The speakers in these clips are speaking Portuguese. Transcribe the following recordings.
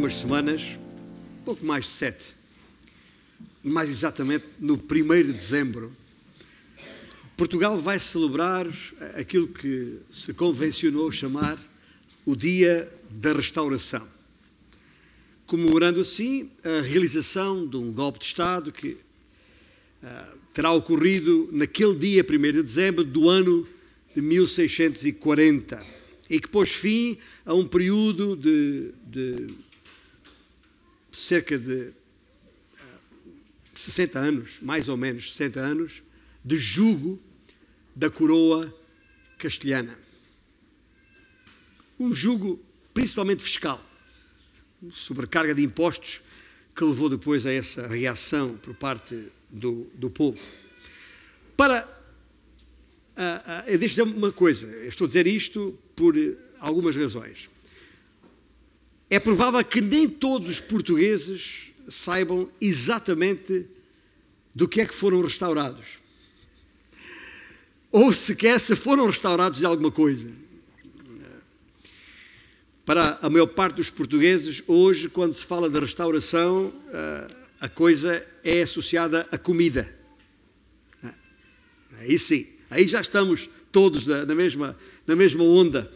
algumas semanas, pouco mais de sete, mais exatamente no 1 de dezembro, Portugal vai celebrar aquilo que se convencionou chamar o Dia da Restauração, comemorando assim a realização de um golpe de Estado que uh, terá ocorrido naquele dia, 1 de dezembro do ano de 1640, e que pôs fim a um período de, de cerca de 60 ah, anos, mais ou menos 60 anos, de jugo da coroa castelhana. Um jugo principalmente fiscal, sobrecarga de impostos que levou depois a essa reação por parte do, do povo. Para. Uh, uh, deixo dizer uma coisa, estou a dizer isto por algumas razões. É provável que nem todos os portugueses saibam exatamente do que é que foram restaurados ou sequer se foram restaurados de alguma coisa. Para a maior parte dos portugueses, hoje, quando se fala de restauração, eh, a coisa é associada à comida. Aí sim, aí já estamos todos na mesma, na mesma onda.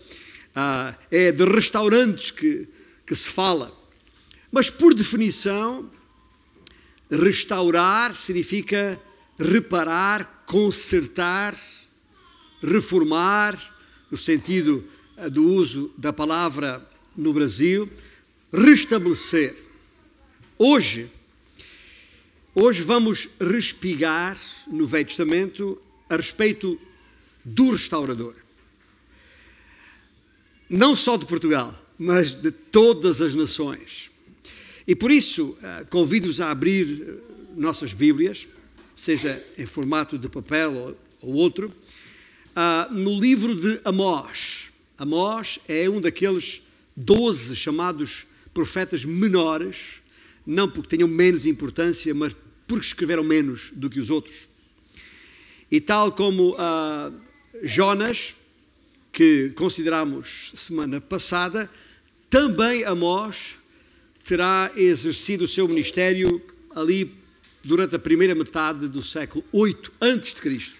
Ah, é de restaurantes que, que se fala. Mas, por definição, restaurar significa reparar, consertar, reformar, no sentido eh, do uso da palavra no Brasil, restabelecer. Hoje, hoje vamos respigar no Velho Testamento a respeito do restaurador. Não só de Portugal, mas de todas as nações. E por isso eh, convido-os a abrir eh, nossas Bíblias, seja em formato de papel ou outro, ah, no livro de Amós. Amós é um daqueles doze chamados profetas menores, não porque tenham menos importância, mas porque escreveram menos do que os outros. E tal como ah, Jonas, que consideramos semana passada, também Amós terá exercido o seu ministério ali durante a primeira metade do século 8 antes de Cristo.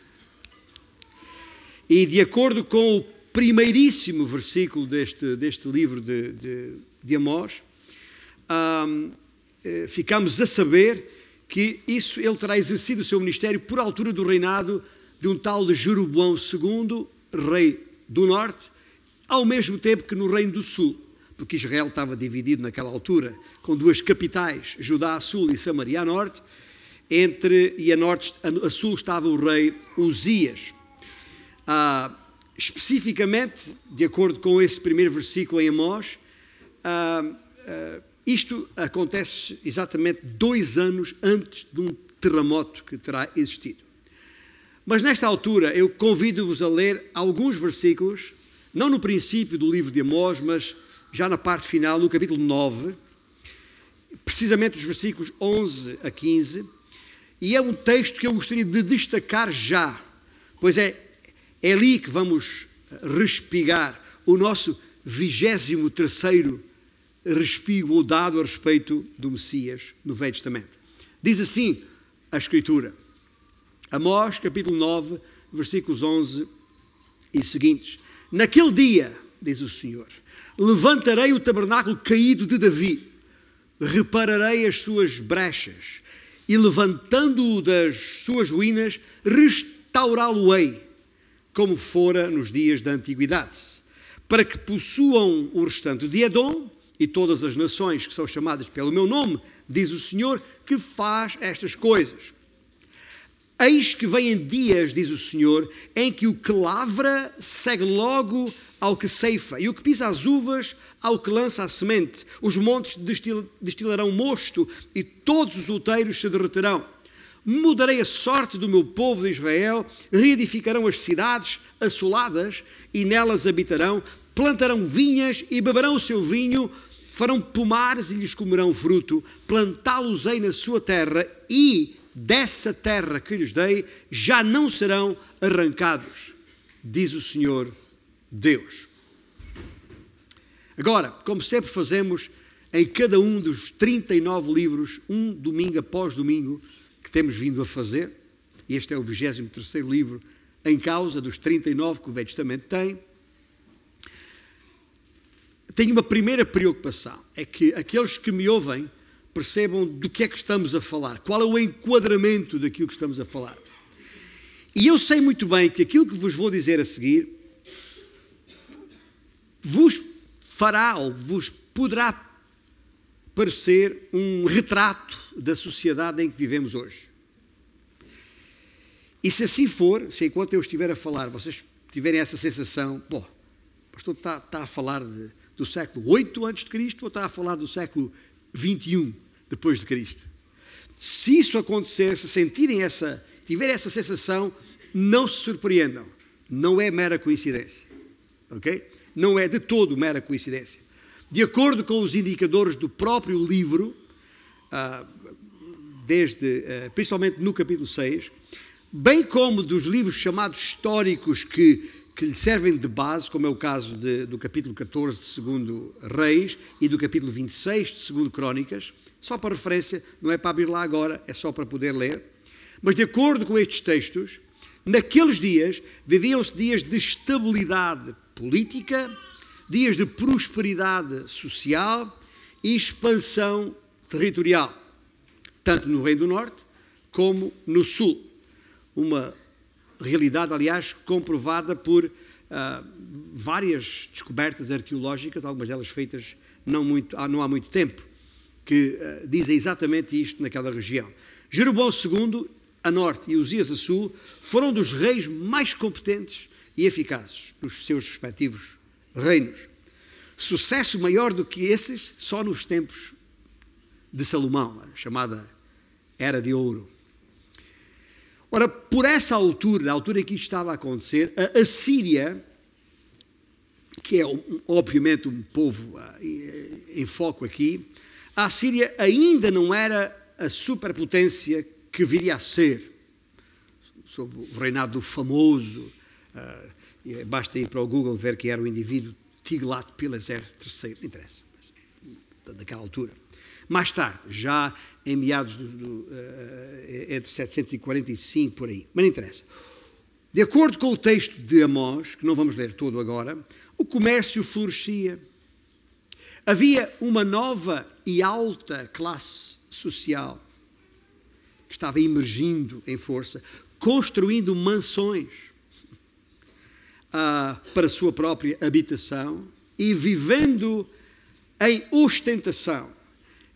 E de acordo com o primeiríssimo versículo deste, deste livro de, de, de Amós, eh, ficamos a saber que isso ele terá exercido o seu ministério por altura do reinado de um tal de Jeroboão II, rei do norte, ao mesmo tempo que no reino do sul, porque Israel estava dividido naquela altura com duas capitais, Judá a sul e Samaria a norte, entre e a norte a sul estava o rei Uzias. Ah, especificamente, de acordo com esse primeiro versículo em Amós, ah, ah, isto acontece exatamente dois anos antes de um terremoto que terá existido. Mas nesta altura eu convido-vos a ler alguns versículos, não no princípio do livro de Amós, mas já na parte final, no capítulo 9, precisamente os versículos 11 a 15, e é um texto que eu gostaria de destacar já, pois é é ali que vamos respigar o nosso vigésimo terceiro respigo ou dado a respeito do Messias no Velho Testamento. Diz assim a Escritura, Amós capítulo 9, versículos 11 e seguintes. Naquele dia, diz o Senhor, levantarei o tabernáculo caído de Davi, repararei as suas brechas e levantando-o das suas ruínas, restaurá-lo-ei como fora nos dias da antiguidade, para que possuam o restante de Edom e todas as nações que são chamadas pelo meu nome, diz o Senhor, que faz estas coisas. Eis que vêm dias, diz o Senhor, em que o que lavra segue logo ao que ceifa, e o que pisa as uvas ao que lança a semente. Os montes destilarão mosto, e todos os outeiros se derreterão mudarei a sorte do meu povo de Israel, reedificarão as cidades assoladas e nelas habitarão, plantarão vinhas e beberão o seu vinho, farão pomares e lhes comerão fruto, plantá-los-ei na sua terra e dessa terra que lhes dei já não serão arrancados, diz o Senhor Deus. Agora, como sempre fazemos em cada um dos 39 livros, um domingo após domingo, que temos vindo a fazer. Este é o 23 livro em causa dos 39 que o Velho Testamento tem. Tenho uma primeira preocupação, é que aqueles que me ouvem percebam do que é que estamos a falar, qual é o enquadramento daquilo que estamos a falar. E eu sei muito bem que aquilo que vos vou dizer a seguir vos fará ou vos poderá parecer um retrato da sociedade em que vivemos hoje. E se assim for, se enquanto eu estiver a falar, vocês tiverem essa sensação, pô, o pastor está, está a falar de, do século 8 antes de Cristo ou está a falar do século 21 depois de Cristo? Se isso acontecer, se sentirem essa, tiverem essa sensação, não se surpreendam. Não é mera coincidência. Ok? Não é de todo mera coincidência. De acordo com os indicadores do próprio livro, ah, desde, ah, principalmente no capítulo 6, bem como dos livros chamados históricos que, que lhe servem de base, como é o caso de, do capítulo 14 de 2 Reis e do capítulo 26 de 2 Crónicas, só para referência, não é para abrir lá agora, é só para poder ler. Mas de acordo com estes textos, naqueles dias viviam-se dias de estabilidade política, dias de prosperidade social e expansão territorial, tanto no Reino do Norte como no Sul uma realidade, aliás, comprovada por uh, várias descobertas arqueológicas, algumas delas feitas não, muito, não há muito tempo, que uh, dizem exatamente isto naquela região. Jeroboão II, a norte, e Uzias a sul, foram dos reis mais competentes e eficazes nos seus respectivos reinos. Sucesso maior do que esses só nos tempos de Salomão, chamada Era de Ouro. Ora, por essa altura, a altura em que isto estava a acontecer, a Assíria, que é obviamente um povo ah, em foco aqui, a Assíria ainda não era a superpotência que viria a ser, sob o reinado do famoso, uh, basta ir para o Google ver que era o indivíduo Tiglat-Pileser III, não interessa, daquela altura. Mais tarde, já em meados do, do, uh, entre 745 por aí, mas não interessa. De acordo com o texto de Amós, que não vamos ler todo agora, o comércio florescia. Havia uma nova e alta classe social que estava emergindo em força, construindo mansões uh, para a sua própria habitação e vivendo em ostentação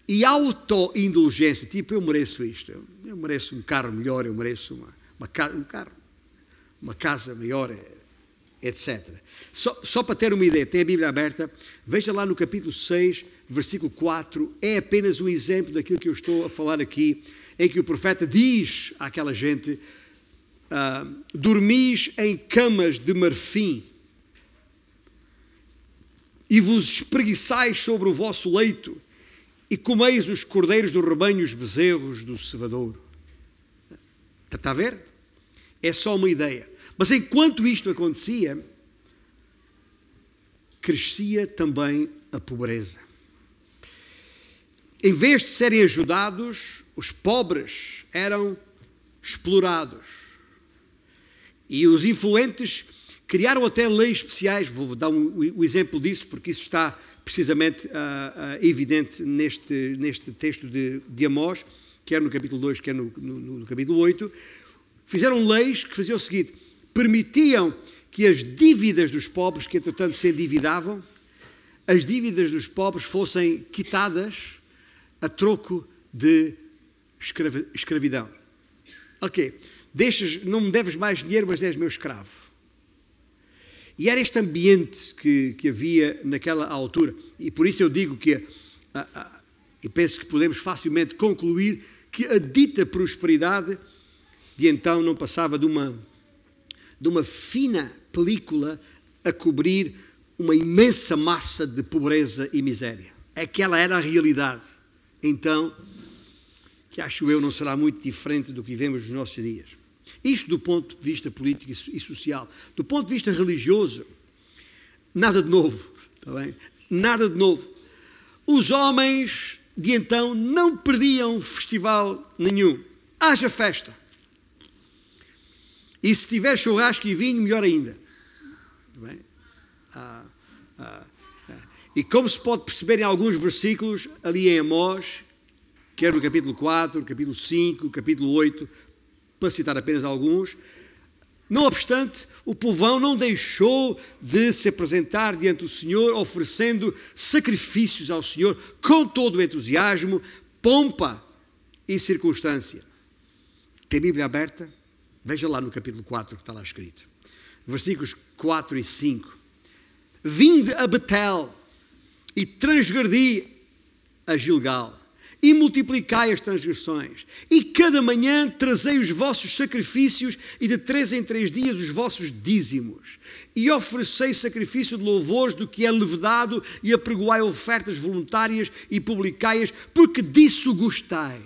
e autoindulgência, tipo, eu mereço isto, eu, mereço um carro melhor, eu mereço uma, uma, um carro, uma casa maior, etc. Só, só para ter uma ideia, tem a Bíblia aberta, veja lá no capítulo 6, versículo 4, é apenas um exemplo daquilo que eu estou a falar aqui, em que o profeta diz àquela gente: ah, Dormis em camas de marfim e vos espreguiçais sobre o vosso leito e comeis os cordeiros do rebanho, os bezerros do cevadouro. Está a ver? É só uma ideia. Mas enquanto isto acontecia, crescia também a pobreza. Em vez de serem ajudados, os pobres eram explorados. E os influentes criaram até leis especiais. Vou dar um, o exemplo disso, porque isso está precisamente uh, uh, evidente neste, neste texto de, de Amós, quer no capítulo 2, quer no, no, no capítulo 8, fizeram leis que faziam o seguinte: permitiam que as dívidas dos pobres, que entretanto se endividavam, as dívidas dos pobres fossem quitadas a troco de escravidão. Ok, deixas, não me deves mais dinheiro, mas és meu escravo. E era este ambiente que, que havia naquela altura. E por isso eu digo que, e penso que podemos facilmente concluir que a dita prosperidade de então não passava de uma, de uma fina película a cobrir uma imensa massa de pobreza e miséria. Aquela era a realidade. Então, que acho eu não será muito diferente do que vivemos nos nossos dias. Isto do ponto de vista político e social. Do ponto de vista religioso, nada de novo, está bem? Nada de novo. os homens de então não perdiam festival nenhum. Haja festa. E se tiver churrasco e vinho, melhor ainda. Bem, ah, ah, ah. E como se pode perceber em alguns versículos, ali em Amós, quer no capítulo 4, capítulo 5, capítulo 8, para citar apenas alguns, não obstante, o povão não deixou de se apresentar diante do Senhor, oferecendo sacrifícios ao Senhor com todo o entusiasmo, pompa e circunstância. Tem a Bíblia aberta? Veja lá no capítulo 4 que está lá escrito. Versículos 4 e 5. Vinde a Betel e transgredi a Gilgal e multiplicai as transgressões. E cada manhã trazei os vossos sacrifícios, e de três em três dias os vossos dízimos. E oferecei sacrifício de louvores do que é levedado, e apregoai ofertas voluntárias e publicai-as, porque disso gostais.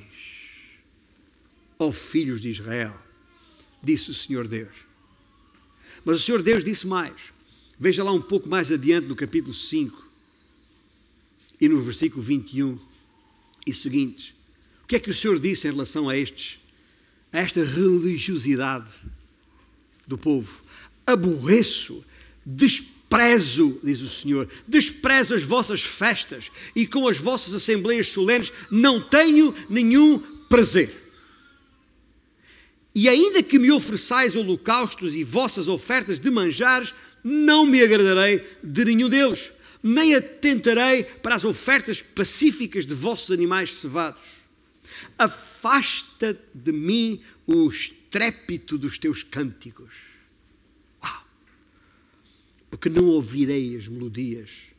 Ó filhos de Israel, disse o Senhor Deus. Mas o Senhor Deus disse mais. Veja lá um pouco mais adiante no capítulo 5 e no versículo 21 e seguintes. O que é que o Senhor disse em relação a estes, a esta religiosidade do povo? Aborreço, desprezo, diz o Senhor, desprezo as vossas festas e com as vossas assembleias solenes não tenho nenhum prazer. E ainda que me ofereçais holocaustos e vossas ofertas de manjares, não me agradarei de nenhum deles nem atentarei para as ofertas pacíficas de vossos animais cevados. Afasta de mim o estrépito dos teus cânticos. Uau! Porque não ouvirei as melodias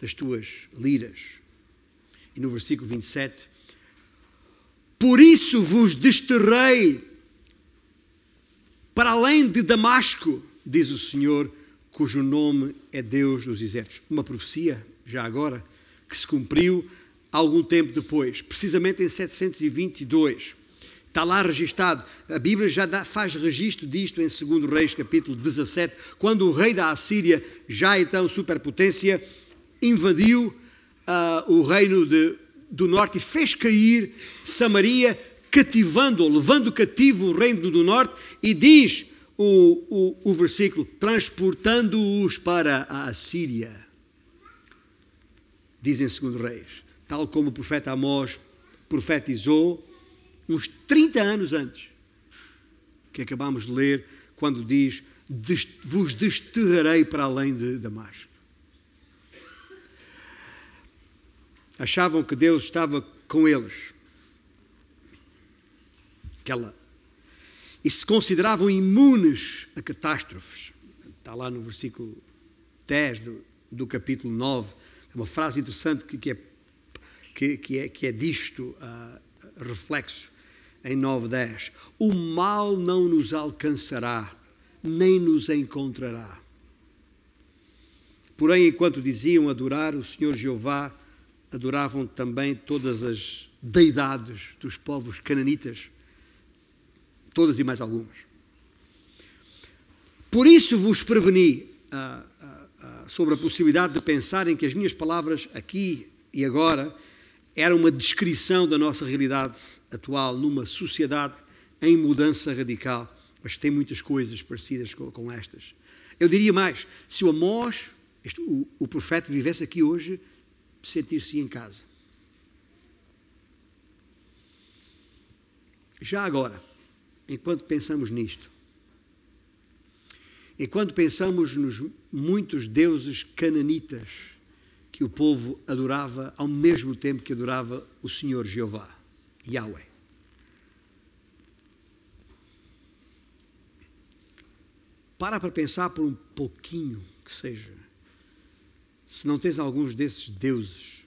das tuas liras. E no versículo 27, por isso vos desterrei para além de Damasco, diz o Senhor cujo nome é Deus dos exércitos. Uma profecia, já agora, que se cumpriu algum tempo depois, precisamente em 722. Está lá registado. A Bíblia já dá, faz registro disto em 2 Reis, capítulo 17, quando o rei da Assíria, já então superpotência, invadiu uh, o reino de, do norte e fez cair Samaria, cativando, levando cativo o reino do norte, e diz o, o, o versículo, transportando-os para a Assíria. Dizem segundo Reis, tal como o profeta Amós profetizou uns 30 anos antes, que acabamos de ler, quando diz: Vos desterrarei para além de Damasco. Achavam que Deus estava com eles. Aquela e se consideravam imunes a catástrofes. Está lá no versículo 10 do, do capítulo 9, é uma frase interessante que, que, é, que, que, é, que é disto uh, reflexo em 9.10. O mal não nos alcançará, nem nos encontrará. Porém, enquanto diziam adorar o Senhor Jeová, adoravam também todas as deidades dos povos cananitas todas e mais algumas. Por isso vos preveni ah, ah, ah, sobre a possibilidade de pensarem que as minhas palavras aqui e agora eram uma descrição da nossa realidade atual numa sociedade em mudança radical, mas tem muitas coisas parecidas com, com estas. Eu diria mais: se o Amós, este, o, o profeta, vivesse aqui hoje, sentir-se em casa. Já agora, enquanto pensamos nisto, enquanto pensamos nos muitos deuses cananitas que o povo adorava ao mesmo tempo que adorava o Senhor Jeová, Yahweh. Para para pensar por um pouquinho que seja. Se não tens alguns desses deuses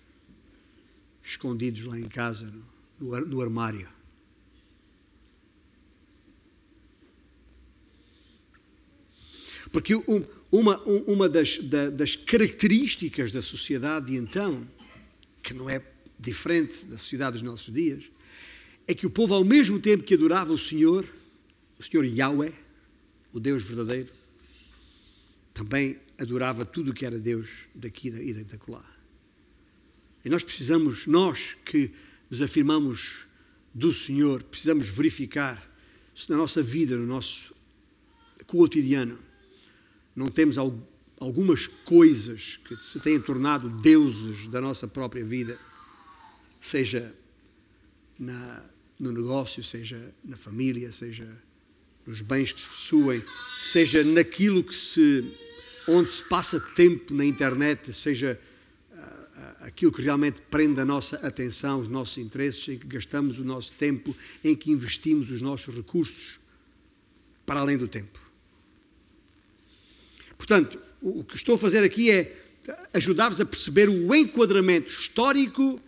escondidos lá em casa, no, no armário. Porque uma, uma das, das características da sociedade de então, que não é diferente da sociedade dos nossos dias, é que o povo, ao mesmo tempo que adorava o Senhor, o Senhor Yahweh, o Deus verdadeiro, também adorava tudo o que era Deus daqui e da colar. E nós precisamos, nós que nos afirmamos do Senhor, precisamos verificar se na nossa vida, no nosso cotidiano, não temos algumas coisas que se têm tornado deuses da nossa própria vida, seja na, no negócio, seja na família, seja nos bens que se possuem, seja naquilo que se onde se passa tempo na internet, seja aquilo que realmente prende a nossa atenção, os nossos interesses, em que gastamos o nosso tempo, em que investimos os nossos recursos para além do tempo. Portanto, o que estou a fazer aqui é ajudar-vos a perceber o enquadramento histórico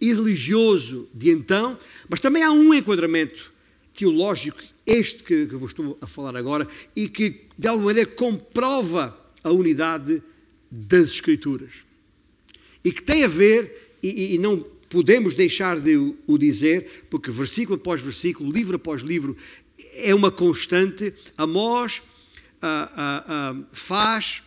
e religioso de então, mas também há um enquadramento teológico, este que, que vos estou a falar agora, e que de alguma maneira comprova a unidade das Escrituras e que tem a ver, e, e não podemos deixar de o dizer, porque versículo após versículo, livro após livro, é uma constante. Amós ah, ah, ah, faz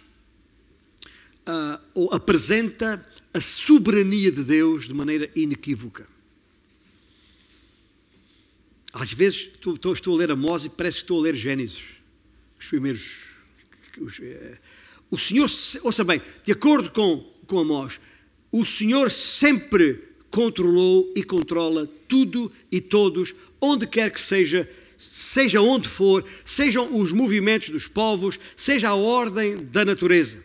ou apresenta a soberania de Deus de maneira inequívoca. Às vezes estou, estou a ler Amós e parece que estou a ler Gênesis, os primeiros. Os, eh, o Senhor, ouça bem, de acordo com, com Amós, o Senhor sempre controlou e controla tudo e todos, onde quer que seja, seja onde for, sejam os movimentos dos povos, seja a ordem da natureza.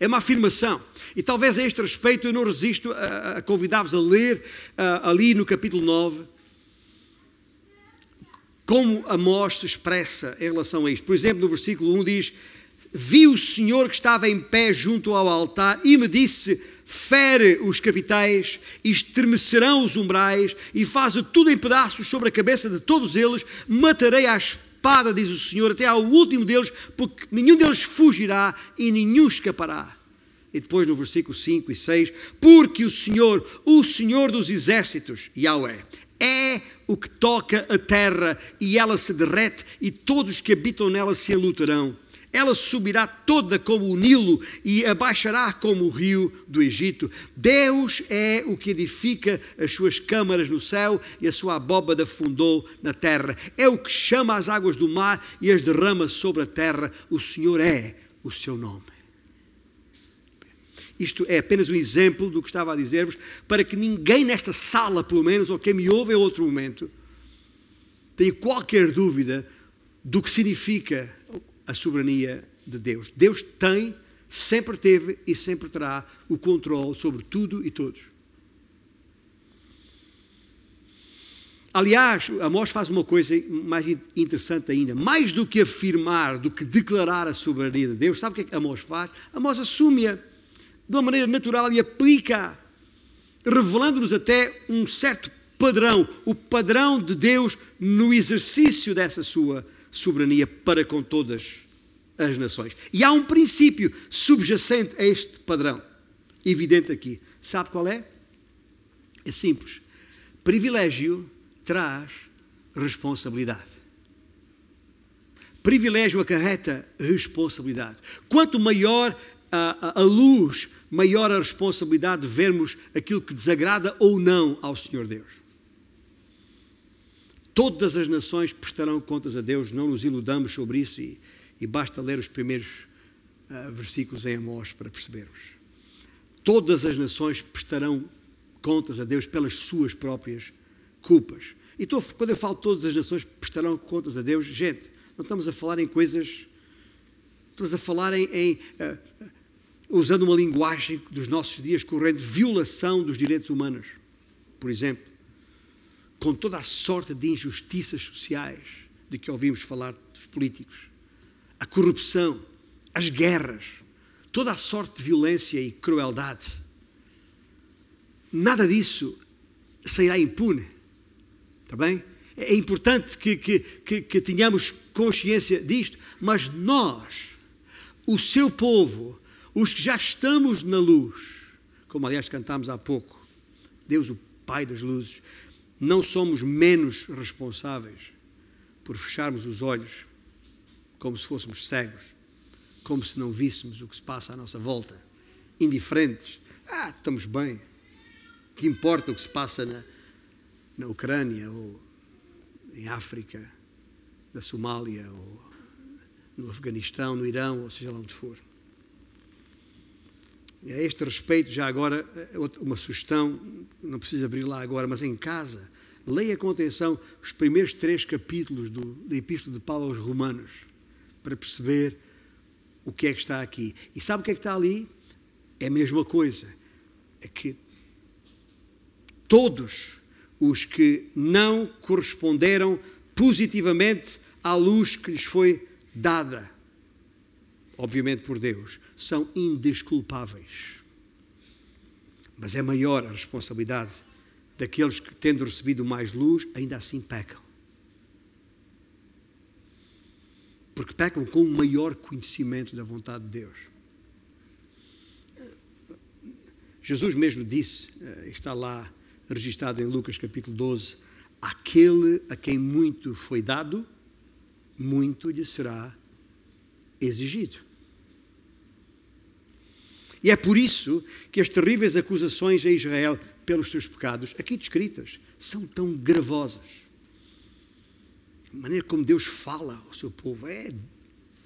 É uma afirmação. E talvez a este respeito eu não resisto a, convidar-vos a ler ali no capítulo 9 como Amós se expressa em relação a isto. Por exemplo, no versículo 1 diz: vi o Senhor que estava em pé junto ao altar e me disse: Fere os capitais, estremecerão os umbrais e faz tudo em pedaços sobre a cabeça de todos eles. Matarei à espada, diz o Senhor, até ao último deles, porque nenhum deles fugirá e nenhum escapará. E depois no versículo 5 e 6, porque o Senhor, o Senhor dos exércitos, Yahweh, é o que toca a terra e ela se derrete e todos que habitam nela se enlutarão ela subirá toda como o Nilo e abaixará como o rio do Egito. Deus é o que edifica as suas câmaras no céu e a sua abóbada fundou na terra. É o que chama as águas do mar e as derrama sobre a terra. O Senhor é o seu nome. Isto é apenas um exemplo do que estava a dizer-vos, para que ninguém nesta sala, pelo menos, ou quem me ouve em outro momento, tenha qualquer dúvida do que significa a soberania de Deus. Deus tem, sempre teve e sempre terá o controle sobre tudo e todos. Aliás, Amós faz uma coisa mais interessante ainda. Mais do que afirmar, do que declarar a soberania de Deus, sabe o que é que Amós faz? Amós assume-a de uma maneira natural e aplica, revelando-nos até um certo padrão, o padrão de Deus no exercício dessa sua soberania para com todas as nações. E há um princípio subjacente a este padrão, evidente aqui. Sabe qual é? É simples. Privilégio traz responsabilidade. Privilégio acarreta responsabilidade. Quanto maior a, a, a luz, maior a responsabilidade de vermos aquilo que desagrada ou não ao Senhor Deus. Todas as nações prestarão contas a Deus, não nos iludamos sobre isso e, e basta ler os primeiros uh, versículos em Amós para percebermos. Todas as nações prestarão contas a Deus pelas suas próprias culpas. E tô, quando eu falo todas as nações prestarão contas a Deus, gente, não estamos a falar em coisas. Estamos a falar em. em uh, usando uma linguagem dos nossos dias corrente, violação dos direitos humanos, por exemplo com toda a sorte de injustiças sociais de que ouvimos falar dos políticos, a corrupção, as guerras, toda a sorte de violência e crueldade. Nada disso sairá impune. Está bem? É importante que, que, que, que tenhamos consciência disto, mas nós, o seu povo, os que já estamos na luz, como aliás cantámos há pouco, Deus, o Pai das luzes, não somos menos responsáveis por fecharmos os olhos como se fôssemos cegos, como se não víssemos o que se passa à nossa volta, indiferentes Ah, estamos bem. Que importa o que se passa na, na Ucrânia ou em África, na Somália ou no Afeganistão, no Irão, ou seja lá onde for. A este respeito, já agora, uma sugestão, não precisa abrir lá agora, mas em casa, leia com atenção os primeiros três capítulos do, da Epístola de Paulo aos Romanos, para perceber o que é que está aqui. E sabe o que é que está ali? É a mesma coisa. É que todos os que não corresponderam positivamente à luz que lhes foi dada, obviamente por Deus, são indesculpáveis. Mas é maior a responsabilidade daqueles que, tendo recebido mais luz, ainda assim pecam. Porque pecam com um maior conhecimento da vontade de Deus. Jesus mesmo disse, eh, está lá registado em Lucas capítulo 12: Aquele a quem muito foi dado, muito lhe será exigido. E é por isso que as terríveis acusações a Israel pelos seus pecados, aqui descritas, são tão gravosas. A maneira como Deus fala ao seu povo é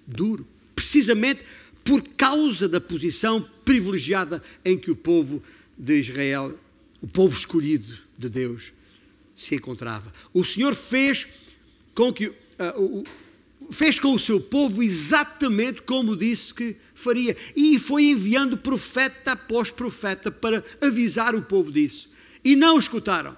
duro, precisamente por causa da posição privilegiada em que o povo de Israel, o povo escolhido de Deus, se encontrava. O Senhor fez com que uh, o, fez com o seu povo exatamente como disse que faria. E foi enviando profeta após profeta para avisar o povo disso. E não escutaram.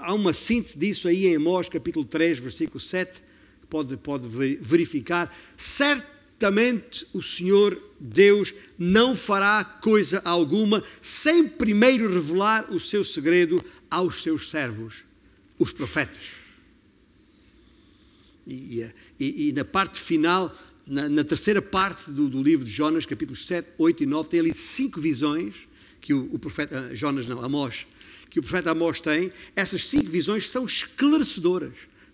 Há uma síntese disso aí em Amós, capítulo 3, versículo 7, que pode, pode verificar. Certamente o Senhor Deus não fará coisa alguma sem primeiro revelar o seu segredo aos seus servos, os profetas. E, e, e na parte final, na, na terceira parte do, do, livro de Jonas, capítulos 7, 8 e 9, tem ali cinco visões que o, o profeta, ah, Jonas não, Amós, que o profeta Amós tem. Essas cinco visões são esclarecedoras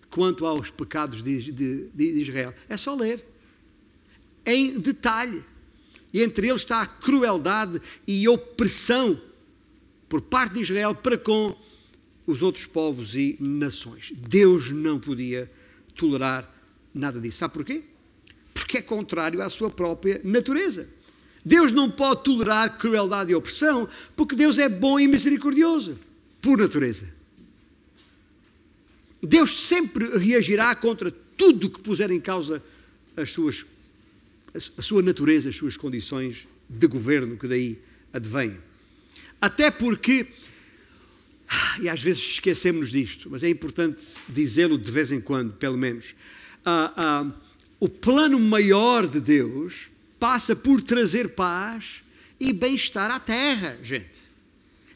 quanto aos pecados de, de, de Israel. É só ler. Em detalhe. E entre eles está a crueldade e opressão por parte de Israel para com os outros povos e nações. Deus não podia tolerar nada disso. Sabe porquê? Porque é contrário à sua própria natureza. Deus não pode tolerar crueldade e opressão, porque Deus é bom e misericordioso, por natureza. Deus sempre reagirá contra tudo que puser em causa as suas, a sua natureza, as suas condições de governo que daí advêm. Até porque e às vezes esquecemos disto, mas é importante dizê-lo de vez em quando, pelo menos. Ah, ah, o plano maior de Deus passa por trazer paz e bem-estar à terra, gente.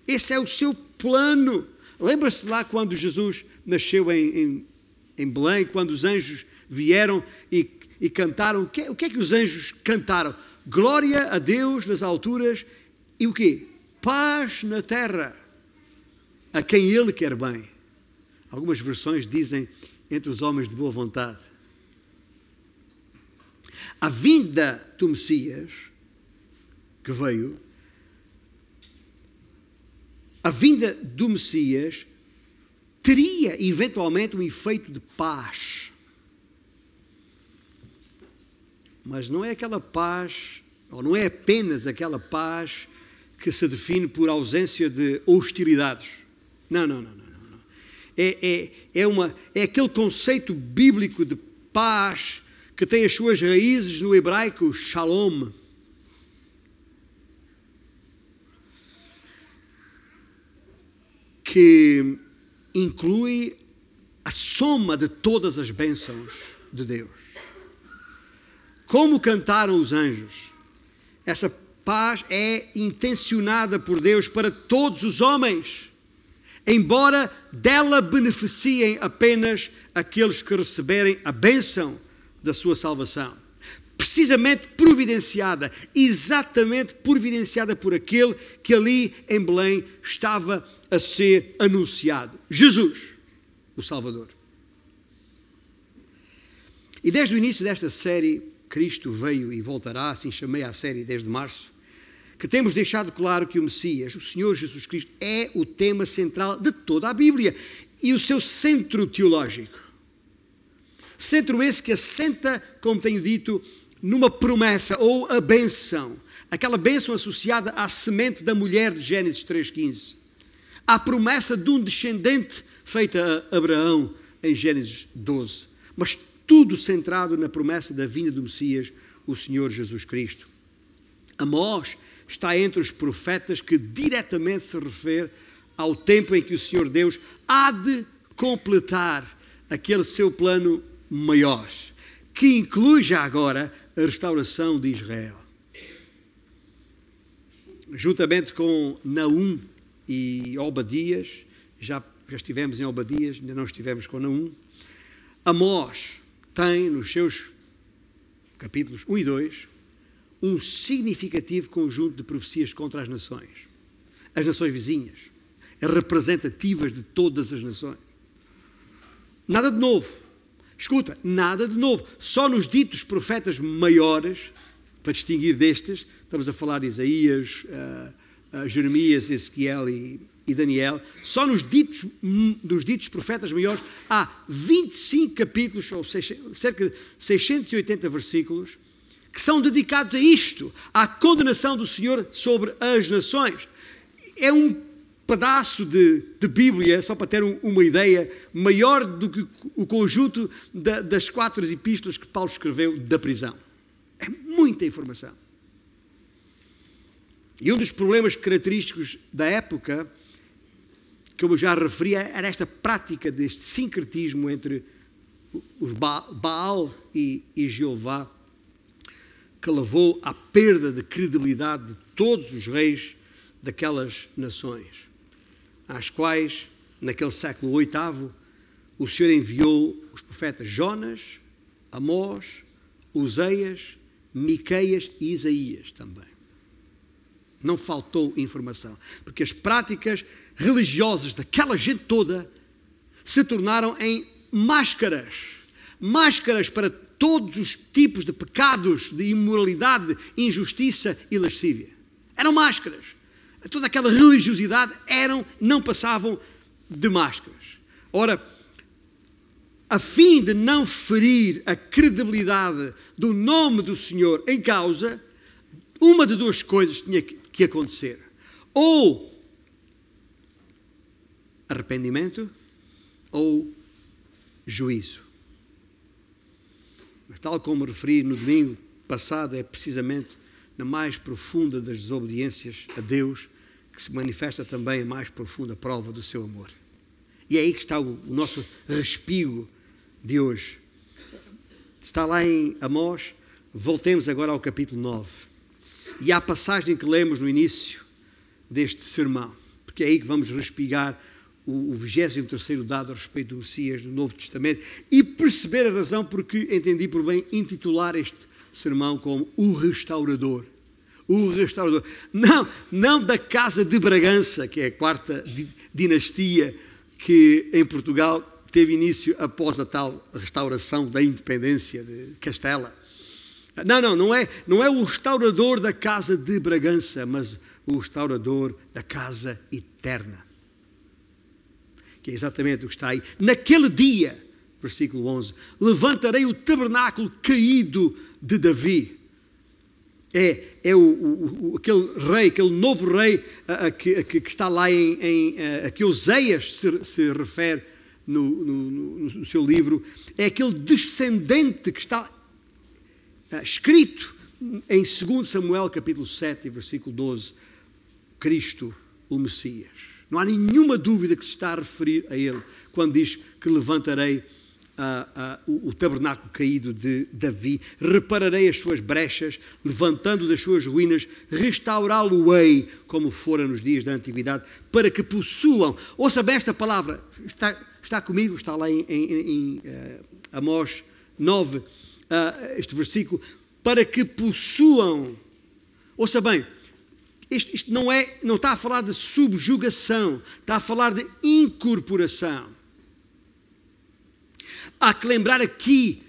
Esse é o seu plano. Lembra-se lá quando Jesus nasceu em, em, em, Belém, quando os anjos vieram e, e cantaram. O que, o que é que os anjos cantaram? Glória a Deus nas alturas e o quê? Paz na terra a quem ele quer bem. Algumas versões dizem entre os homens de boa vontade. A vinda do Messias, que veio, a vinda do Messias teria eventualmente um efeito de paz. Mas não é aquela paz, ou não é apenas aquela paz que se define por ausência de hostilidades. Não, não, não, não. É, é, é, uma, é aquele conceito bíblico de paz que tem as suas raízes no hebraico shalom. Que inclui a soma de todas as bênçãos de Deus. Como cantaram os anjos, essa paz é intencionada por Deus para todos os homens embora dela beneficiem apenas aqueles que receberem a bênção da sua salvação. Precisamente providenciada, exatamente providenciada por aquele que ali em Belém estava a ser anunciado: Jesus, o Salvador. E desde o início desta série, Cristo veio e voltará, assim chamei a série desde março, que temos deixado claro que o Messias, o Senhor Jesus Cristo, é o tema central de toda a Bíblia e o seu centro teológico. Centro esse que assenta, como tenho dito, numa promessa ou a benção. Aquela bênção associada à semente da mulher de Gênesis 3,15. À promessa de um descendente feita a Abraão em Gênesis 12. Mas tudo centrado na promessa da vinda do Messias, o Senhor Jesus Cristo. Amós está entre os profetas que diretamente se refere ao tempo em que o Senhor Deus há de completar aquele seu plano maior, que inclui já agora a restauração de Israel. Juntamente com Naum e Obadias, já, já estivemos em Obadias, ainda não estivemos com Naum, Amós tem nos seus capítulos 1 e 2 um significativo conjunto de profecias contra as nações, as nações vizinhas, as representativas de todas as nações. Nada de novo. Escuta, nada de novo. Só nos ditos profetas maiores, para distinguir destes, estamos a falar de Isaías, uh, uh, Jeremias, Ezequiel e, e Daniel, só nos ditos, dos ditos profetas maiores há 25 capítulos, ou cerca de 680 versículos, que são dedicados a isto, à condenação do Senhor sobre as nações. É um pedaço de, de Bíblia, só para ter um, uma ideia, maior do que o conjunto da, das quatro epístolas que Paulo escreveu da prisão. É muita informação. E um dos problemas característicos da época, que eu já referi, era esta prática deste sincretismo entre os Baal e, e Jeová, que levou à perda de credibilidade de todos os reis daquelas nações, às quais, naquele século VIII, o Senhor enviou os profetas Jonas, Amós, Useias, Miqueias e Isaías também. Não faltou informação, porque as práticas religiosas daquela gente toda se tornaram em máscaras máscaras para todos os tipos de pecados, de imoralidade, injustiça e lascívia. Eram máscaras. Toda aquela religiosidade eram, não passavam de máscaras. Ora, a fim de não ferir a credibilidade do nome do Senhor em causa, uma de duas coisas tinha que acontecer. Ou arrependimento ou juízo. Mas, tal como referi no domingo passado, é precisamente na mais profunda das desobediências a Deus que se manifesta também a mais profunda prova do seu amor. E é aí que está o, o nosso respigo de hoje. Está lá em Amós, voltemos agora ao capítulo 9. E a passagem que lemos no início o, 23 dado a respeito do Messias no Novo Testamento perceber a razão porque entendi por bem intitular este sermão como o restaurador. O restaurador. Não, não da Casa de Bragança, que é a quarta dinastia que em Portugal teve início após a tal restauração da independência de Castela. Não, não, não é, não é o restaurador da casa de Bragança, mas o restaurador da casa eterna que é exatamente o que está aí. Naquele dia, versículo 11: Levantarei o tabernáculo caído de Davi. É, é o, o, aquele rei, aquele novo rei a, a, que, a, que, está lá em, em a, que Oseias se, se refere no, no, no, seu livro. É aquele descendente que está escrito em 2 Samuel capítulo 7, versículo 12. Cristo, o Messias. Não há nenhuma dúvida que se está a referir a ele quando diz que levantarei uh, uh, o, o, tabernáculo caído de Davi, repararei as suas brechas, levantando das suas ruínas, restaurá-lo-ei como fora nos dias da antiguidade, para que possuam. Ouça bem esta palavra, está, está comigo, está lá em, em, em uh, Amós 9, este versículo, para que possuam. Ouça bem, isto, isto, não, é, não está a falar de subjugação, está a falar de incorporação. Há que lembrar aqui,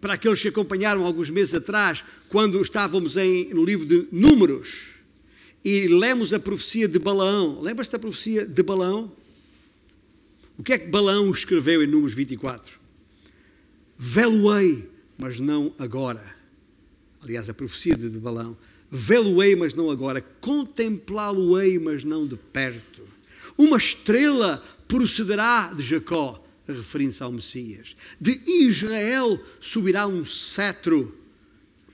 para aqueles que acompanharam alguns meses atrás, quando estávamos em, no livro de Números e lemos a profecia de Balaão. Lembra-se da profecia de Balaão? O que é que Balaão escreveu em Números 24? Veloei, mas não agora. Aliás, a profecia de Balaão. Veloei, mas não agora. Contemplá-lo-ei, mas não de perto. Uma estrela procederá de Jacó, referindo-se ao Messias. De Israel subirá um cetro,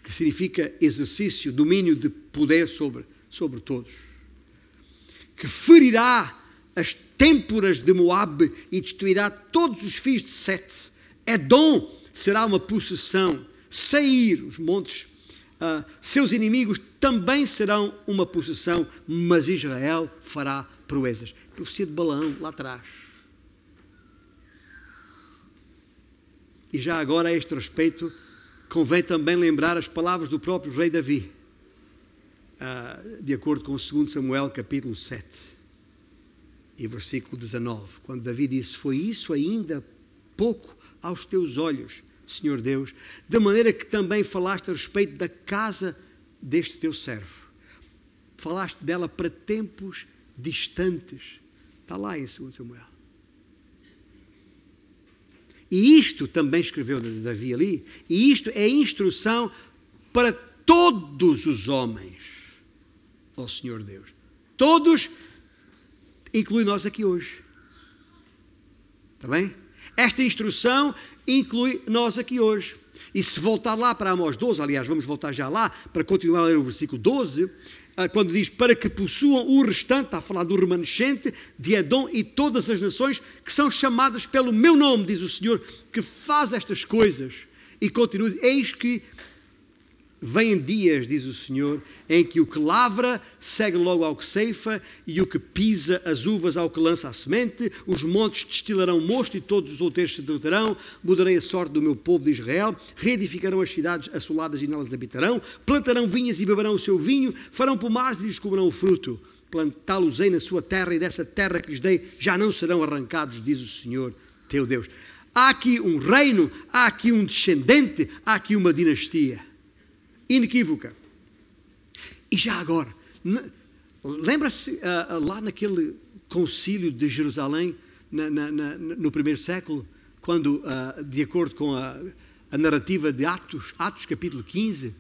que significa exercício, domínio de poder sobre, sobre todos. Que ferirá as têmporas de Moabe e destruirá todos os filhos de Sete. Edom será uma possessão. Sair, os montes, uh, seus inimigos também serão uma possessão, mas Israel fará proezas. Profecia de Balaão, lá atrás. E já agora, a este respeito, convém também lembrar as palavras do próprio rei Davi, uh, de acordo com 2 Samuel, capítulo 7 e versículo 19, quando Davi disse: Foi isso ainda pouco aos teus olhos, Senhor Deus, da maneira que também falaste a respeito da casa deste teu servo. Falaste dela para tempos distantes. Está lá em 2 Samuel. E isto também escreveu Davi ali, e isto é instrução para todos os homens, ó Senhor Deus. Todos, inclui nós aqui hoje. Está bem? Esta instrução inclui nós aqui hoje. E se voltar lá para Amós 12, aliás, vamos voltar já lá para continuar a ler o versículo 12, ah, quando diz para que possuam o restante, está a falar do remanescente de Edom e todas as nações que são chamadas pelo meu nome, diz o Senhor, que faz estas coisas. E continua, eis que Vêm dias, diz o Senhor, em que o que lavra segue logo ao que ceifa, e o que pisa as uvas ao que lança a semente, os montes destilarão mosto e todos os outeiros se derreterão, mudarei a sorte do meu povo de Israel, reedificarão as cidades assoladas e nelas habitarão, plantarão vinhas e beberão o seu vinho, farão pomares e lhes comerão o fruto. Plantá-los-ei na sua terra, e dessa terra que lhes dei já não serão arrancados, diz o Senhor teu Deus. Há aqui um reino, há aqui um descendente, há aqui uma dinastia inequívoca. E já agora, lembra-se uh, lá naquele concílio de Jerusalém, na, na, na, no primeiro século, quando, uh, de acordo com a, a, narrativa de Atos, Atos capítulo 15,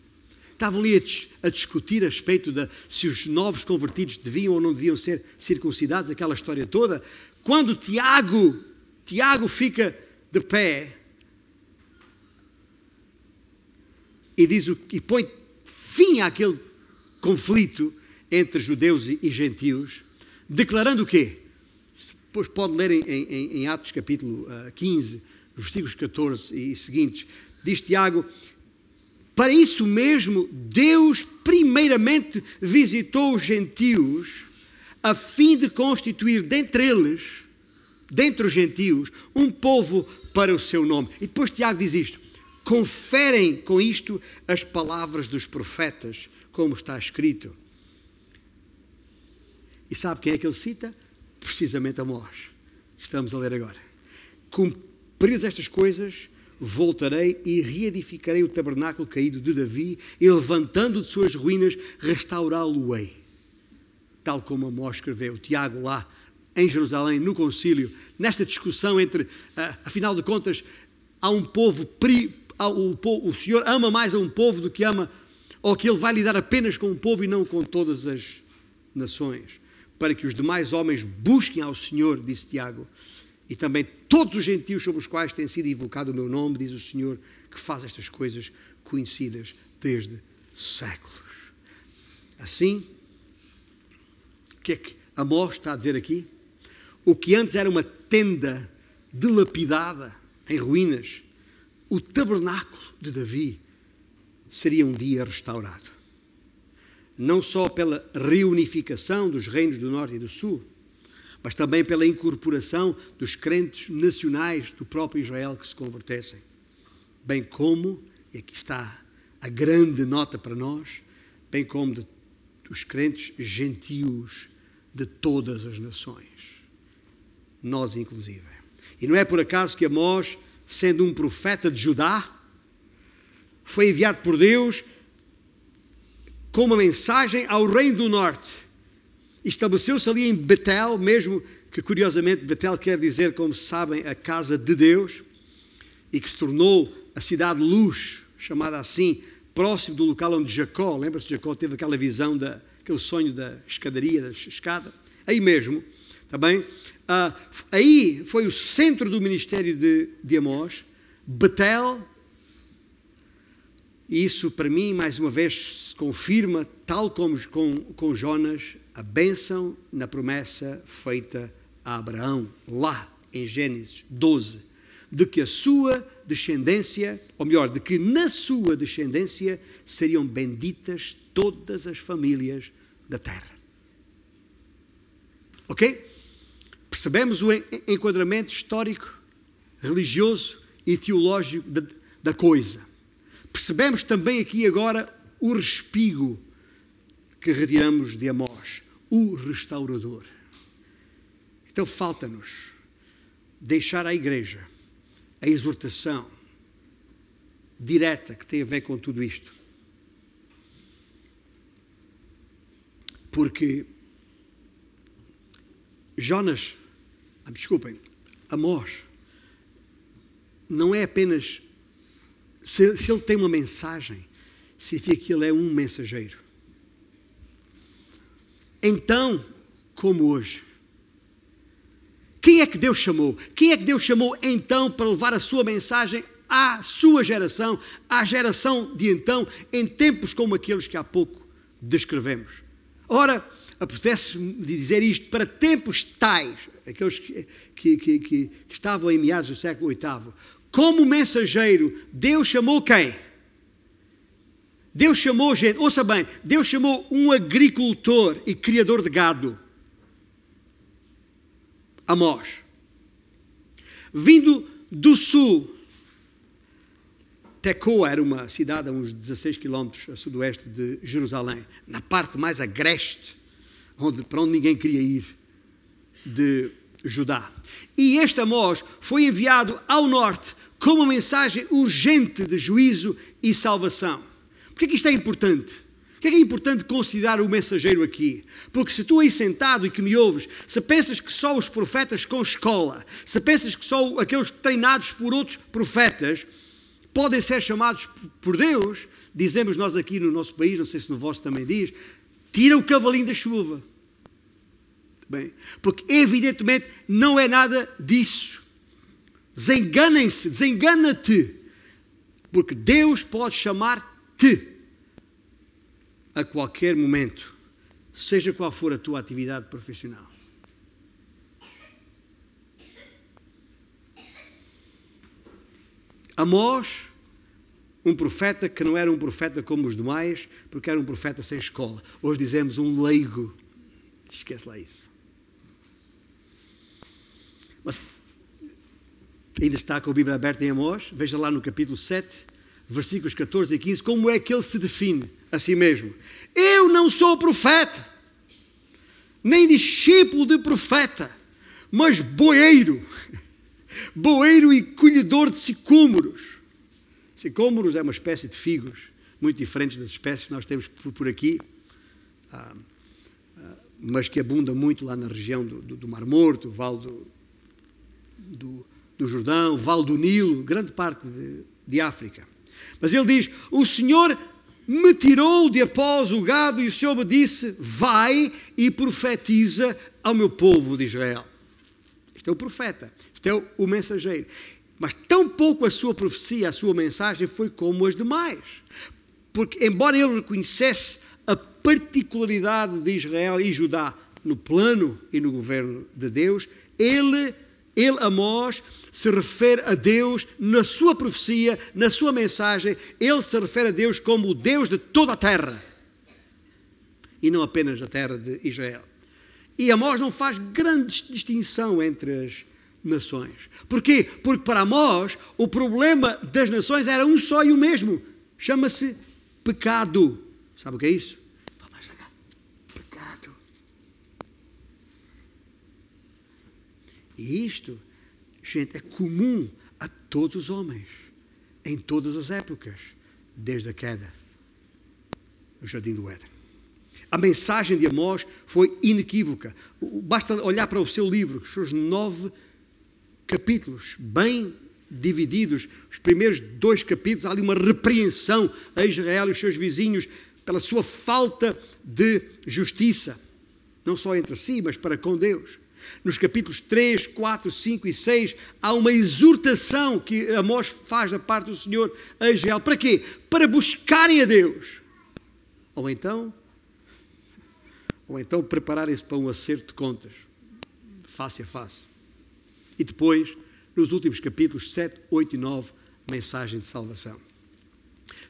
estavam ali a, a, discutir a respeito de se os novos convertidos deviam ou não deviam ser circuncidados, aquela história toda. Quando Tiago, Tiago fica de pé e diz o, e põe fim àquele conflito entre judeus e, gentios, declarando o quê? Depois pode ler em, em, em Atos capítulo uh, 15, versículos 14 e seguintes, diz Tiago, para isso mesmo Deus primeiramente visitou os gentios a fim de constituir dentre eles, dentre os gentios, um povo para o seu nome. E depois Tiago diz isto: Conferem com isto as palavras dos profetas, como está escrito. E sabe quem é que ele cita? Precisamente Amós. Estamos a ler agora. Cumpridas estas coisas, voltarei e reedificarei o tabernáculo caído de Davi e levantando de suas ruínas, restaurá-lo-ei. Tal como Amós escreveu, Tiago lá em Jerusalém, no concílio, nesta discussão entre, ah, afinal de contas, há um povo o, o Senhor ama mais a um povo do que ama, ou que Ele vai lidar apenas com um povo e não com todas as nações, para que os demais homens busquem ao Senhor, disse Tiago, e também todos os gentios sobre os quais tem sido invocado o meu nome, diz o Senhor, que faz estas coisas conhecidas desde séculos. Assim, o que é que Amós está a dizer aqui? O que antes era uma tenda dilapidada, em ruínas, o tabernáculo de Davi seria um dia restaurado. Não só pela reunificação dos reinos do norte e do sul, mas também pela incorporação dos crentes nacionais do próprio Israel que se convertessem. Bem como, e aqui está a grande nota para nós, bem como de, dos crentes gentios de todas as nações. Nós, inclusive. E não é por acaso que Amós sendo um profeta de Judá, foi enviado por Deus com uma mensagem ao reino do norte. Estabeleceu-se ali em Betel, mesmo que curiosamente Betel quer dizer, como sabem, a casa de Deus, e que se tornou a cidade luz, chamada assim, próximo do local onde Jacó, lembra-se Jacó teve aquela visão, da, aquele sonho da escadaria, da escada, aí mesmo, está bem? Ah, aí foi o centro do ministério de, de Amós, Betel, e isso para mim, mais uma vez, se confirma, tal como com, com Jonas, a bênção na promessa feita a Abraão, lá em Gênesis 12, de que a sua descendência, ou melhor, de que na sua descendência seriam benditas todas as famílias da terra. Ok? Percebemos o enquadramento histórico, religioso e teológico da, coisa. Percebemos também aqui agora o respigo que retiramos de Amós, o restaurador. Então falta-nos deixar à igreja a exortação direta que tem a ver com tudo isto. Porque Jonas, desculpem, Amós, não é apenas. Se, se ele tem uma mensagem, significa que ele é um mensageiro. Então, como hoje, quem é que Deus chamou? Quem é que Deus chamou então para levar a sua mensagem à sua geração, à geração de então, em tempos como aqueles que há pouco descrevemos? Ora, apetece-me dizer isto para tempos tais, aqueles que, que, que, que, estavam em meados do século VIII, como mensageiro, Deus chamou quem? Deus chamou gente, ouça bem, Deus chamou um agricultor e criador de gado. Amós. Vindo do sul, Tecoa era uma cidade a uns 16 quilómetros a sudoeste de Jerusalém, na parte mais agreste, onde, para onde ninguém queria ir, de Judá. E este Amós foi enviado ao norte com uma mensagem urgente de juízo e salvação. Por que isto é importante? que é que é importante considerar o mensageiro aqui? Porque se tu aí sentado e que me ouves, se pensas que só os profetas com escola, se pensas que só aqueles treinados por outros profetas podem ser chamados por Deus, dizemos nós aqui no nosso país, não sei se no vosso também diz, tira o cavalinho da chuva. Bem, porque evidentemente não é nada disso. Desenganem-se, desengana-te, porque Deus pode chamar-te a qualquer momento, seja qual for a tua atividade profissional. Amós, um profeta que não era um profeta como os demais, porque era um profeta sem escola. Hoje dizemos um leigo. Esquece lá isso. Mas ainda está com a Bíblia aberta em Amós, veja lá no capítulo 7, versículos 14 e 15, como é que ele se define a si mesmo. Eu não sou profeta, nem discípulo de profeta, mas boeiro, boeiro e colhedor de sicômoros. Sicômoros é uma espécie de figos, muito diferentes das espécies que nós temos por aqui, ah, ah, mas que abunda muito lá na região do, do, do Mar Morto, Vale do, do, do Jordão, Vale do Nilo, grande parte de, de África. Mas ele diz: O Senhor me tirou de após o gado e o Senhor me disse: Vai e profetiza ao meu povo de Israel. Este é o profeta, este é o mensageiro. Mas tão pouco a sua profecia, a sua mensagem foi como as demais. Porque, embora ele reconhecesse a particularidade de Israel e Judá no plano e no governo de Deus, ele ele, Amós, se refere a Deus na sua profecia, na sua mensagem. Ele se refere a Deus como o Deus de toda a terra. E não apenas da terra de Israel. E Amós não faz grande distinção entre as nações. Porquê? Porque para Amós o problema das nações era um só e o mesmo. Chama-se pecado. Sabe o que é isso? E isto, gente, é comum a todos os homens, em todas as épocas, desde a queda no jardim do Éden. A mensagem de Amós foi inequívoca. Basta olhar para o seu livro, os seus nove capítulos, bem divididos. Os primeiros dois capítulos, há ali uma repreensão a Israel e os seus vizinhos pela sua falta de justiça, não só entre si, mas para com Deus. Nos capítulos 3, 4, 5 e 6, há uma exortação que Amós faz da parte do Senhor a Israel. Para quê? Para buscarem a Deus. Ou então, ou então prepararem-se para um acerto de contas, face a face. E depois, nos últimos capítulos 7, 8 e 9, mensagem de salvação.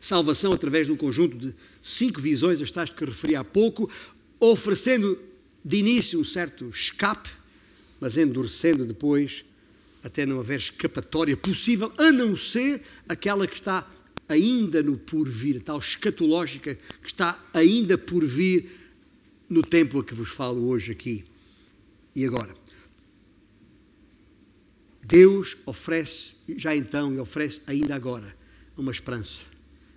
Salvação através de um conjunto de cinco visões, as tais que referi há pouco, oferecendo de início um certo escape, mas endurecendo depois até não haver escapatória possível, a não ser aquela que está ainda no porvir, tal escatológica que está ainda por vir no tempo a que vos falo hoje aqui e agora. Deus oferece, já então, e oferece ainda agora, uma esperança.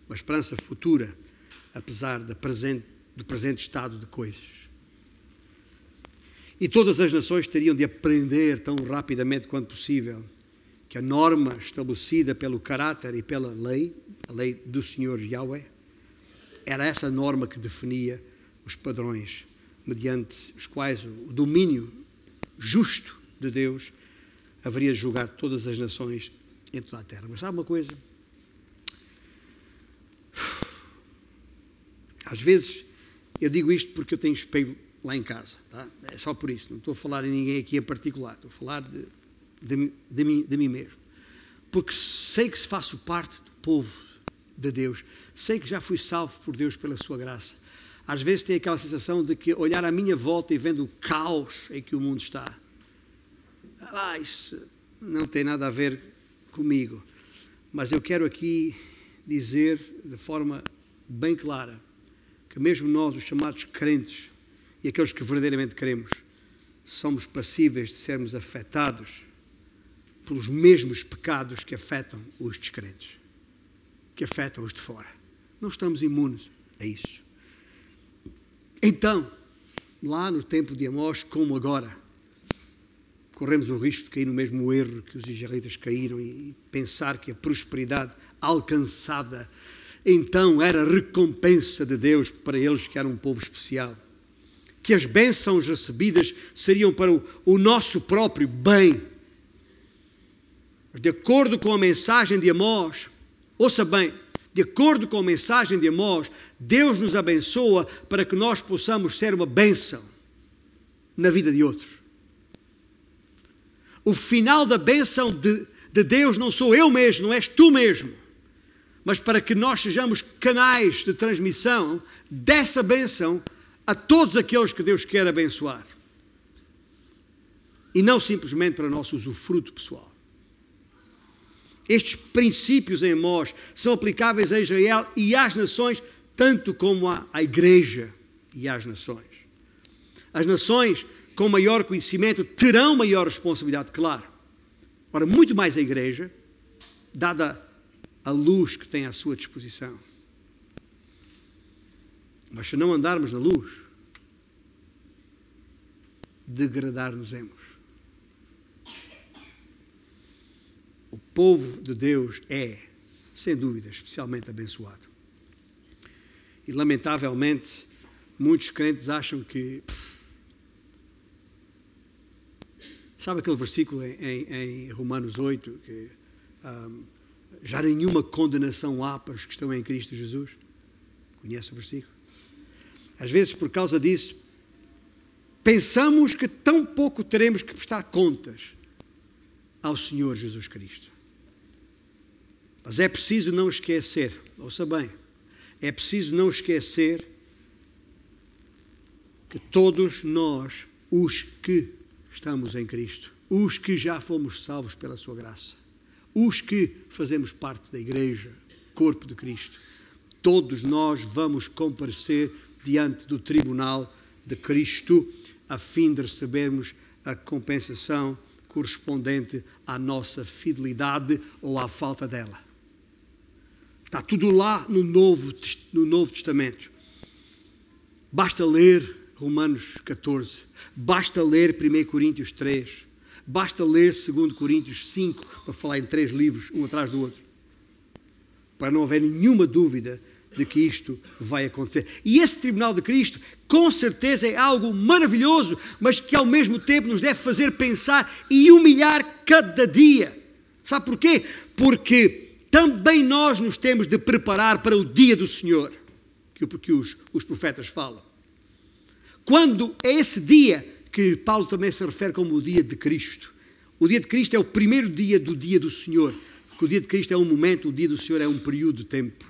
Uma esperança futura, apesar presente, do presente estado de coisas. E todas as nações teriam de aprender tão rapidamente quanto possível que a norma estabelecida pelo caráter e pela lei, a lei do Senhor Yahweh, era essa norma que definia os padrões mediante os quais o domínio justo de Deus haveria de julgar todas as nações em toda a terra. Mas sabe uma coisa? Às vezes eu digo isto porque eu tenho espelho lá em casa, tá? é só por isso, não estou a falar em ninguém aqui em particular, estou a falar de, de, de, mim, de mim mesmo. Porque sei que se faço parte do povo de Deus, sei que já fui salvo por Deus pela sua graça. Às vezes tenho aquela sensação de que olhar à minha volta e vendo o caos em que o mundo está, ah, isso não tem nada a ver comigo. Mas eu quero aqui dizer de forma bem clara que mesmo nós, os chamados crentes, e aqueles que verdadeiramente queremos, somos passíveis de sermos afetados pelos mesmos pecados que afetam os descrentes, que afetam os de fora. Não estamos imunes a isso. Então, lá no tempo de Amós, como agora, corremos o risco de cair no mesmo erro que os israelitas caíram e pensar que a prosperidade alcançada então era recompensa de Deus para eles que eram um povo especial. Que as bênçãos recebidas seriam para o, o nosso próprio bem. De acordo com a mensagem de Amós, ouça bem, de acordo com a mensagem de Amós, Deus nos abençoa para que nós possamos ser uma bênção na vida de outros. O final da bênção de, de Deus não sou eu mesmo, não és tu mesmo, mas para que nós sejamos canais de transmissão dessa bênção a todos aqueles que Deus quer abençoar. E não simplesmente para nosso usufruto pessoal. Estes princípios em Amós são aplicáveis a Israel e às nações, tanto como à, à igreja e às nações. As nações com maior conhecimento terão maior responsabilidade, claro. Ora, muito mais a igreja, dada a luz que tem à sua disposição. Mas se não andarmos na luz, degradar-nos-emos. O povo de Deus é, sem dúvida, especialmente abençoado. E, lamentavelmente, muitos crentes acham que Sabe aquele versículo em, em, em Romanos 8 que um, já nenhuma condenação há para os que estão em Cristo Jesus? Conhece o versículo? Às vezes, por causa disso, pensamos que tão pouco teremos que prestar contas ao Senhor Jesus Cristo. Mas é preciso não esquecer, ouça bem, é preciso não esquecer que todos nós, os que estamos em Cristo, os que já fomos salvos pela Sua graça, os que fazemos parte da Igreja, corpo de Cristo, todos nós vamos comparecer diante do tribunal de Cristo a fim de recebermos a compensação correspondente à nossa fidelidade ou à falta dela. Está tudo lá no Novo, no Novo Testamento. Basta ler Romanos 14, basta ler 1 Coríntios 3, basta ler 2 Coríntios 5, para falar em três livros, um atrás do outro, para não haver nenhuma dúvida de que isto vai acontecer. E esse tribunal de Cristo, com certeza, é algo maravilhoso, mas que ao mesmo tempo nos deve fazer pensar e humilhar cada dia. Sabe porquê? Porque também nós nos temos de preparar para o dia do Senhor, que os, os profetas falam. Quando é esse dia que Paulo também se refere como o dia de Cristo. O dia de Cristo é o primeiro dia do dia do Senhor, porque o dia de Cristo é um momento, o dia do Senhor é um período de tempo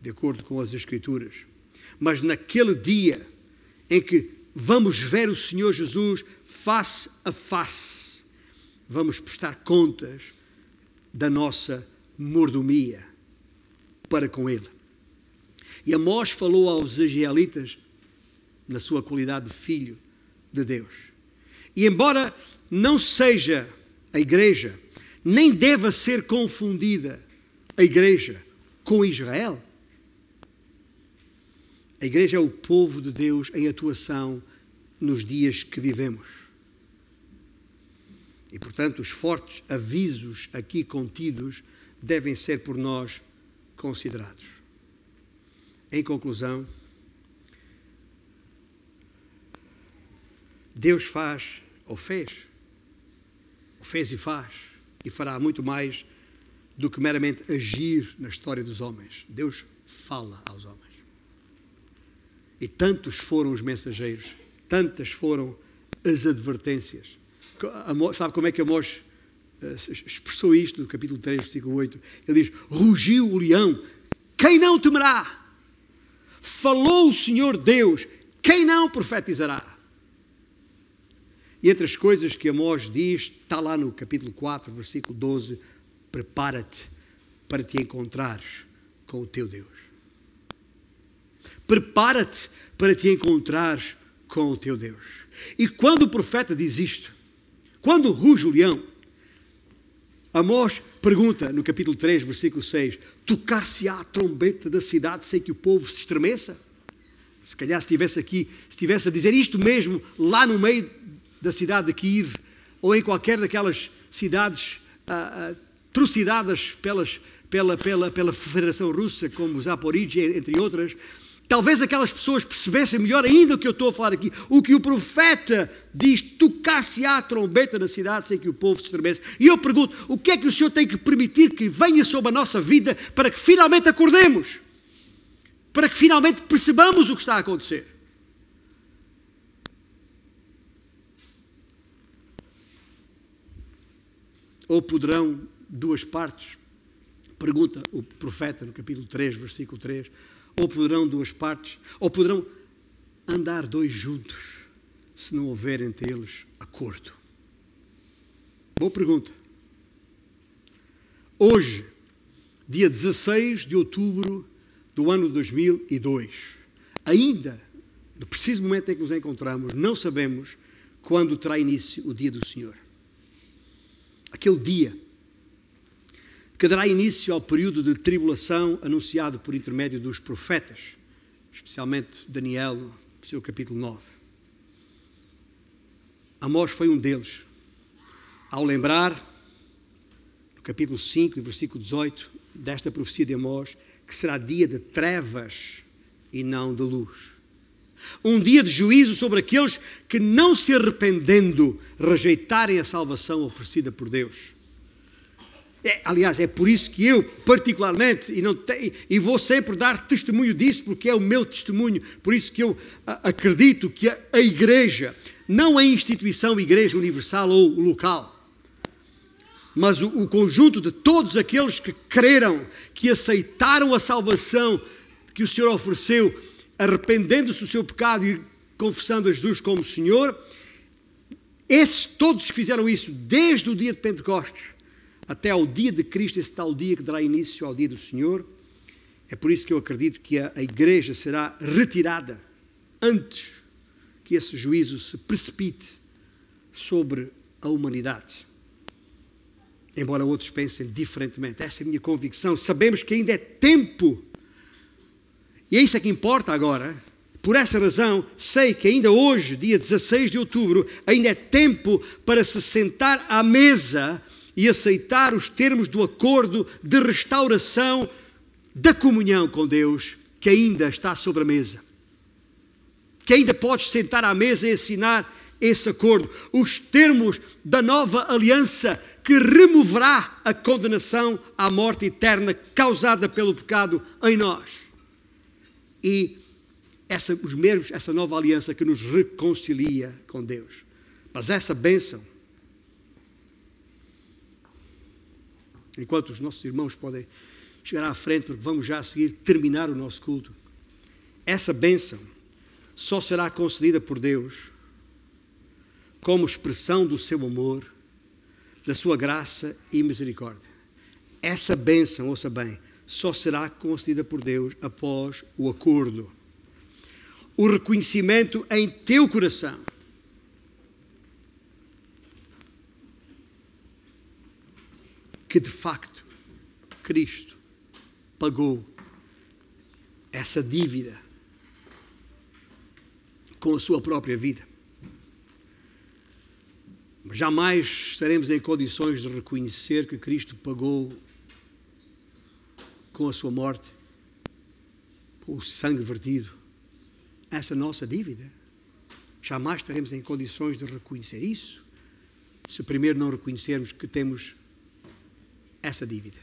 de acordo com as Escrituras. Mas naquele dia em que vamos ver o Senhor Jesus face a face, vamos prestar contas da nossa mordomia para com Ele. E Amós falou aos israelitas na sua qualidade de filho de Deus. E embora não seja a igreja, nem deva ser confundida a igreja com Israel, a igreja é o povo de Deus em atuação nos dias que vivemos. E, portanto, os fortes avisos aqui contidos devem ser por nós considerados. Em conclusão, Deus faz, ou fez, ou fez e faz, e fará muito mais do que meramente agir na história dos homens. Deus fala aos homens. E tantos foram os mensageiros, tantas foram as advertências. Sabe como é que Amós eh, expressou isto no capítulo 3, versículo 8? Ele diz: Rugiu o leão, quem não temerá? Falou o Senhor Deus, quem não profetizará? E entre as coisas que Amós diz, está lá no capítulo 4, versículo 12: Prepara-te para te encontrares com o teu Deus. Prepara-te para te encontrares com o teu Deus. E quando o profeta diz isto, quando ruge o leão, Amós pergunta no capítulo 3, versículo 6: Tocar-se-á a trombeta da cidade sem que o povo se estremeça? Se calhar se estivesse aqui, se estivesse a dizer isto mesmo lá no meio da cidade de Kiev, ou em qualquer daquelas cidades ah, ah, trucidadas pelas, pela, pela, pela Federação Russa, como Zaporizhia, entre outras, Talvez aquelas pessoas percebessem melhor ainda o que eu estou a falar aqui. O que o profeta diz: tocar-se-á a trombeta na cidade sem que o povo se estremece. E eu pergunto: o que é que o Senhor tem que permitir que venha sobre a nossa vida para que finalmente acordemos? Para que finalmente percebamos o que está a acontecer? Ou poderão duas partes? Pergunta o profeta no capítulo 3, versículo 3 ou poderão duas partes, ou poderão andar dois juntos, se não houver entre eles acordo? Boa pergunta. Hoje, dia 16 de outubro do ano 2002, ainda, no preciso momento em que nos encontramos, não sabemos quando terá início o dia do Senhor. Aquele dia que dará início ao período de tribulação anunciado por intermédio dos profetas, especialmente Daniel, seu capítulo 9. Amós foi um deles. Ao lembrar, no capítulo 5 e versículo 18, desta profecia de Amós, que será dia de trevas e não de luz. Um dia de juízo sobre aqueles que, não se arrependendo, rejeitarem a salvação oferecida por Deus. É, aliás, é por isso que eu, particularmente, e, não te, e vou sempre dar testemunho disso, porque é o meu testemunho, por isso que eu acredito que a, a igreja, não a instituição Igreja Universal ou local, mas o, o conjunto de todos aqueles que creram, que aceitaram a salvação que o Senhor ofereceu, arrependendo-se do seu pecado e confessando a Jesus como Senhor, esses todos que fizeram isso desde o dia de Pentecostes, até ao dia de Cristo, esse tal dia que dará início ao dia do Senhor. É por isso que eu acredito que a, a igreja será retirada antes que esse juízo se precipite sobre a humanidade. embora outros pensem diferentemente. Essa é a minha convicção. Sabemos que ainda é tempo. E é isso é que importa agora. Por essa razão, sei que ainda hoje, dia 16 de outubro, ainda é tempo para se sentar à mesa e aceitar os termos do acordo de restauração da comunhão com Deus que ainda está sobre a mesa. Que ainda podes sentar à mesa e assinar esse acordo, os termos da nova aliança que removerá a condenação à morte eterna causada pelo pecado em nós. E essa, os mesmos, essa nova aliança que nos reconcilia com Deus. Mas essa bênção, enquanto os nossos irmãos podem chegar à frente, porque vamos já a seguir terminar o nosso culto, essa bênção só será concedida por Deus como expressão do seu amor, da sua graça e misericórdia. Essa bênção, ouça bem, só será concedida por Deus após o acordo, o reconhecimento em teu coração. Que de facto Cristo pagou essa dívida com a sua própria vida. Jamais estaremos em condições de reconhecer que Cristo pagou com a sua morte, com o sangue vertido, essa nossa dívida. Jamais estaremos em condições de reconhecer isso, se primeiro não reconhecermos que temos essa dívida.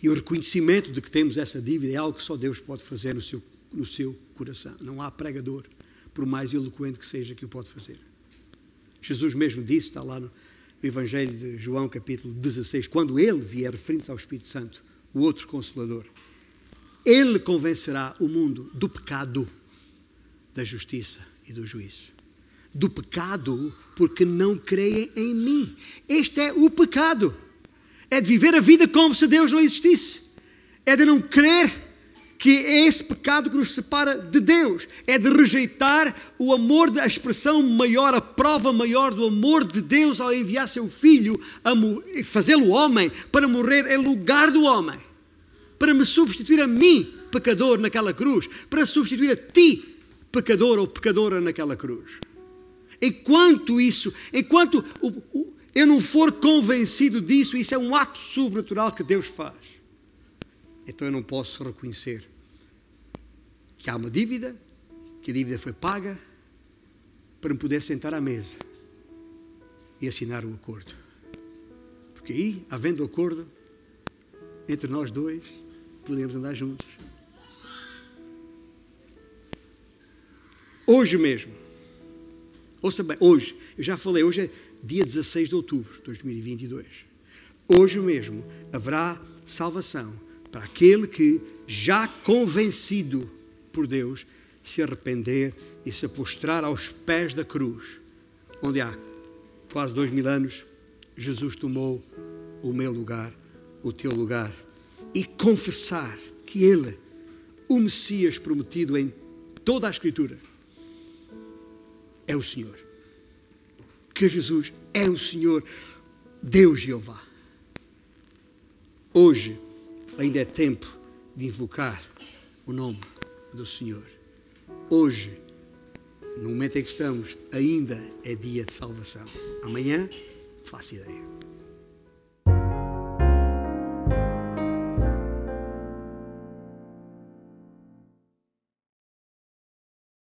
E o reconhecimento de que temos essa dívida é algo que só Deus pode fazer no seu, no seu coração. Não há pregador, por mais eloquente que seja, que o pode fazer. Jesus mesmo disse, está lá no Evangelho de João, capítulo 16, quando ele vier, referindo-se ao Espírito Santo, o outro Consolador, ele convencerá o mundo do pecado, da justiça e do juízo. Do pecado, porque não creem em mim. Este é o pecado é de viver a vida como se Deus não existisse, é de não crer que é esse pecado que nos separa de Deus, é de rejeitar o amor, a expressão maior, a prova maior do amor de Deus ao enviar seu filho, a fazê-lo homem, para morrer em lugar do homem, para me substituir a mim, pecador, naquela cruz, para substituir a ti, pecador ou pecadora, naquela cruz. Enquanto isso, enquanto eu não for convencido disso, isso é um ato sobrenatural que Deus faz. Então eu não posso reconhecer que há uma dívida, que a dívida foi paga, para me poder sentar à mesa e assinar o acordo. Porque aí, havendo acordo entre nós dois, podemos andar juntos. Hoje mesmo, ouça bem, hoje, eu já falei, hoje é dia 16 de outubro de 2022. Hoje mesmo haverá salvação para aquele que, já convencido por Deus, se arrepender e se postrar aos pés da cruz, onde há quase dois mil anos Jesus tomou o meu lugar, o teu lugar, e confessar que Ele, o Messias prometido em toda a Escritura, é o Senhor que Jesus é o Senhor, Deus Jeová. Hoje ainda é tempo de invocar o nome do Senhor. Hoje, no momento em que estamos, ainda é dia de salvação. Amanhã, faço ideia.